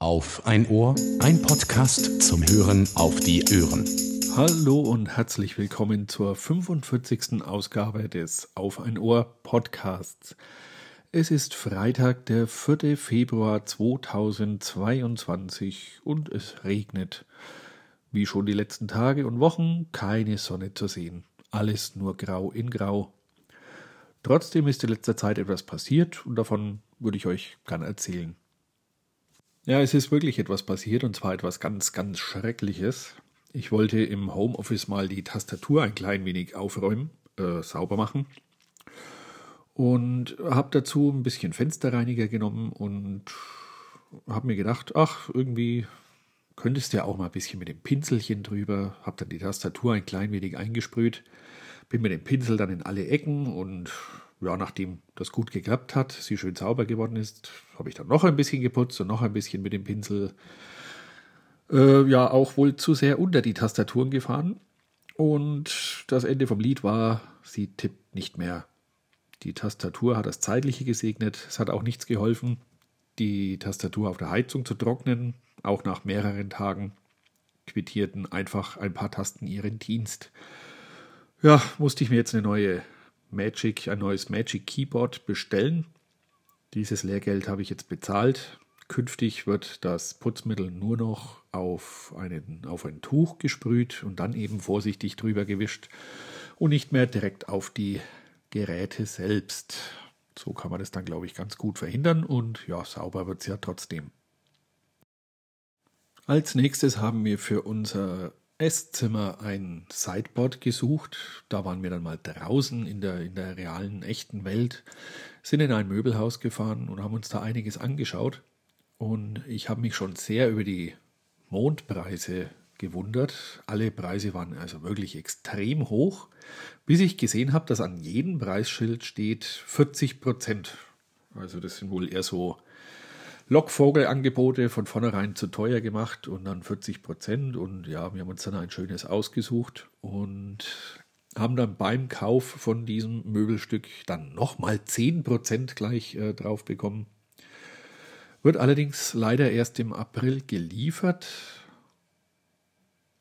Auf ein Ohr, ein Podcast zum Hören auf die Ohren. Hallo und herzlich willkommen zur 45. Ausgabe des Auf ein Ohr Podcasts. Es ist Freitag, der 4. Februar 2022 und es regnet. Wie schon die letzten Tage und Wochen keine Sonne zu sehen. Alles nur grau in grau. Trotzdem ist in letzter Zeit etwas passiert und davon würde ich euch gerne erzählen. Ja, es ist wirklich etwas passiert und zwar etwas ganz, ganz Schreckliches. Ich wollte im Homeoffice mal die Tastatur ein klein wenig aufräumen, äh, sauber machen und habe dazu ein bisschen Fensterreiniger genommen und habe mir gedacht, ach, irgendwie könntest du ja auch mal ein bisschen mit dem Pinselchen drüber, habe dann die Tastatur ein klein wenig eingesprüht, bin mit dem Pinsel dann in alle Ecken und ja, nachdem das gut geklappt hat, sie schön sauber geworden ist, habe ich dann noch ein bisschen geputzt und noch ein bisschen mit dem Pinsel äh, ja auch wohl zu sehr unter die Tastaturen gefahren. Und das Ende vom Lied war, sie tippt nicht mehr. Die Tastatur hat das Zeitliche gesegnet. Es hat auch nichts geholfen, die Tastatur auf der Heizung zu trocknen. Auch nach mehreren Tagen quittierten einfach ein paar Tasten ihren Dienst. Ja, musste ich mir jetzt eine neue Magic, ein neues Magic Keyboard bestellen. Dieses Lehrgeld habe ich jetzt bezahlt. Künftig wird das Putzmittel nur noch auf, einen, auf ein Tuch gesprüht und dann eben vorsichtig drüber gewischt und nicht mehr direkt auf die Geräte selbst. So kann man das dann, glaube ich, ganz gut verhindern und ja, sauber wird es ja trotzdem. Als nächstes haben wir für unser Esszimmer ein Sideboard gesucht. Da waren wir dann mal draußen in der, in der realen, echten Welt, sind in ein Möbelhaus gefahren und haben uns da einiges angeschaut. Und ich habe mich schon sehr über die Mondpreise gewundert. Alle Preise waren also wirklich extrem hoch, bis ich gesehen habe, dass an jedem Preisschild steht 40 Prozent. Also das sind wohl eher so Lockvogelangebote von vornherein zu teuer gemacht und dann 40 Prozent. Und ja, wir haben uns dann ein schönes ausgesucht und haben dann beim Kauf von diesem Möbelstück dann nochmal 10 Prozent gleich äh, drauf bekommen. Wird allerdings leider erst im April geliefert.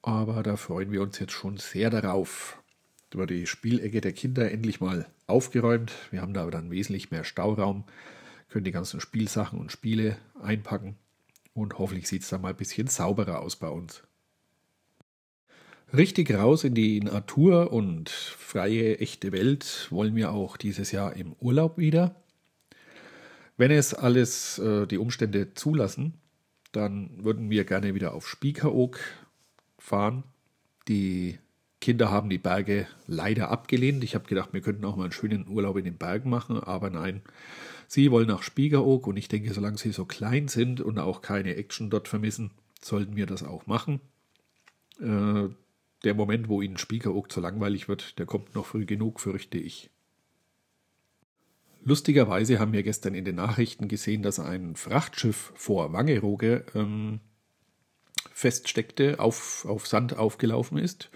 Aber da freuen wir uns jetzt schon sehr darauf. Da wird die Spielecke der Kinder endlich mal aufgeräumt. Wir haben da aber dann wesentlich mehr Stauraum können die ganzen Spielsachen und Spiele einpacken und hoffentlich sieht es dann mal ein bisschen sauberer aus bei uns. Richtig raus in die Natur und freie, echte Welt wollen wir auch dieses Jahr im Urlaub wieder. Wenn es alles äh, die Umstände zulassen, dann würden wir gerne wieder auf Spiekeroog fahren. Die Kinder haben die Berge leider abgelehnt. Ich habe gedacht, wir könnten auch mal einen schönen Urlaub in den Bergen machen, aber nein, Sie wollen nach Spiegeroog und ich denke, solange sie so klein sind und auch keine Action dort vermissen, sollten wir das auch machen. Äh, der Moment, wo ihnen Spiegeroog zu langweilig wird, der kommt noch früh genug, fürchte ich. Lustigerweise haben wir gestern in den Nachrichten gesehen, dass ein Frachtschiff vor Wangerooge ähm, feststeckte, auf, auf Sand aufgelaufen ist.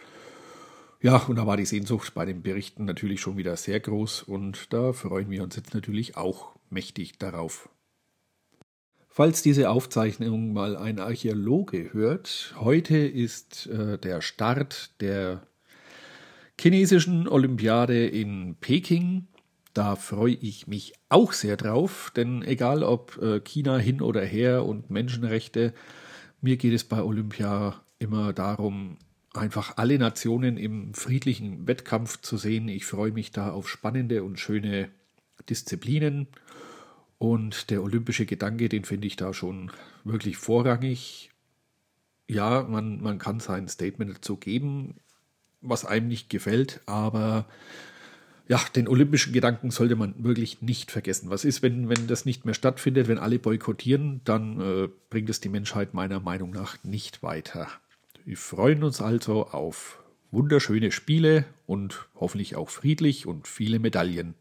Ja, und da war die Sehnsucht bei den Berichten natürlich schon wieder sehr groß und da freuen wir uns jetzt natürlich auch mächtig darauf. Falls diese Aufzeichnung mal ein Archäologe hört, heute ist äh, der Start der chinesischen Olympiade in Peking. Da freue ich mich auch sehr drauf, denn egal ob äh, China hin oder her und Menschenrechte, mir geht es bei Olympia immer darum, einfach alle Nationen im friedlichen Wettkampf zu sehen. Ich freue mich da auf spannende und schöne Disziplinen. Und der olympische Gedanke, den finde ich da schon wirklich vorrangig. Ja, man, man kann sein Statement dazu geben, was einem nicht gefällt, aber ja, den olympischen Gedanken sollte man wirklich nicht vergessen. Was ist, wenn, wenn das nicht mehr stattfindet, wenn alle boykottieren, dann äh, bringt es die Menschheit meiner Meinung nach nicht weiter. Wir freuen uns also auf wunderschöne Spiele und hoffentlich auch friedlich und viele Medaillen.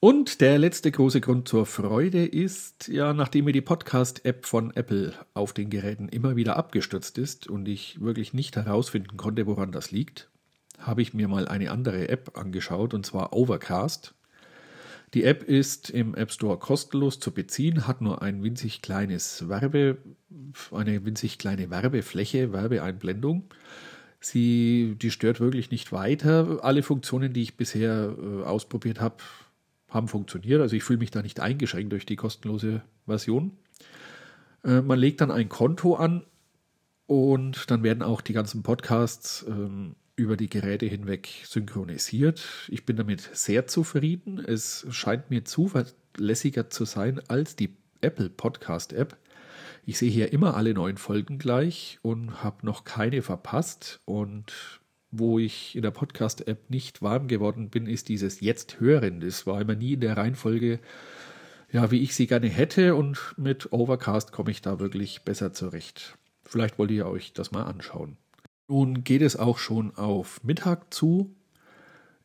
Und der letzte große Grund zur Freude ist, ja, nachdem mir die Podcast-App von Apple auf den Geräten immer wieder abgestürzt ist und ich wirklich nicht herausfinden konnte, woran das liegt, habe ich mir mal eine andere App angeschaut, und zwar Overcast. Die App ist im App Store kostenlos zu beziehen, hat nur ein winzig kleines Werbe, eine winzig kleine Werbefläche, Werbeeinblendung. Sie, die stört wirklich nicht weiter. Alle Funktionen, die ich bisher äh, ausprobiert habe, haben funktioniert. Also ich fühle mich da nicht eingeschränkt durch die kostenlose Version. Äh, man legt dann ein Konto an und dann werden auch die ganzen Podcasts ähm, über die Geräte hinweg synchronisiert. Ich bin damit sehr zufrieden. Es scheint mir zuverlässiger zu sein als die Apple Podcast App. Ich sehe hier immer alle neuen Folgen gleich und habe noch keine verpasst. Und wo ich in der Podcast-App nicht warm geworden bin, ist dieses Jetzt hören. Das war immer nie in der Reihenfolge, ja, wie ich sie gerne hätte. Und mit Overcast komme ich da wirklich besser zurecht. Vielleicht wollt ihr euch das mal anschauen. Nun geht es auch schon auf Mittag zu.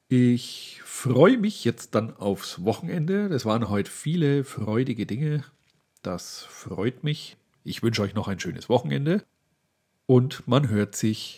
Ich freue mich jetzt dann aufs Wochenende. Das waren heute viele freudige Dinge. Das freut mich. Ich wünsche euch noch ein schönes Wochenende und man hört sich.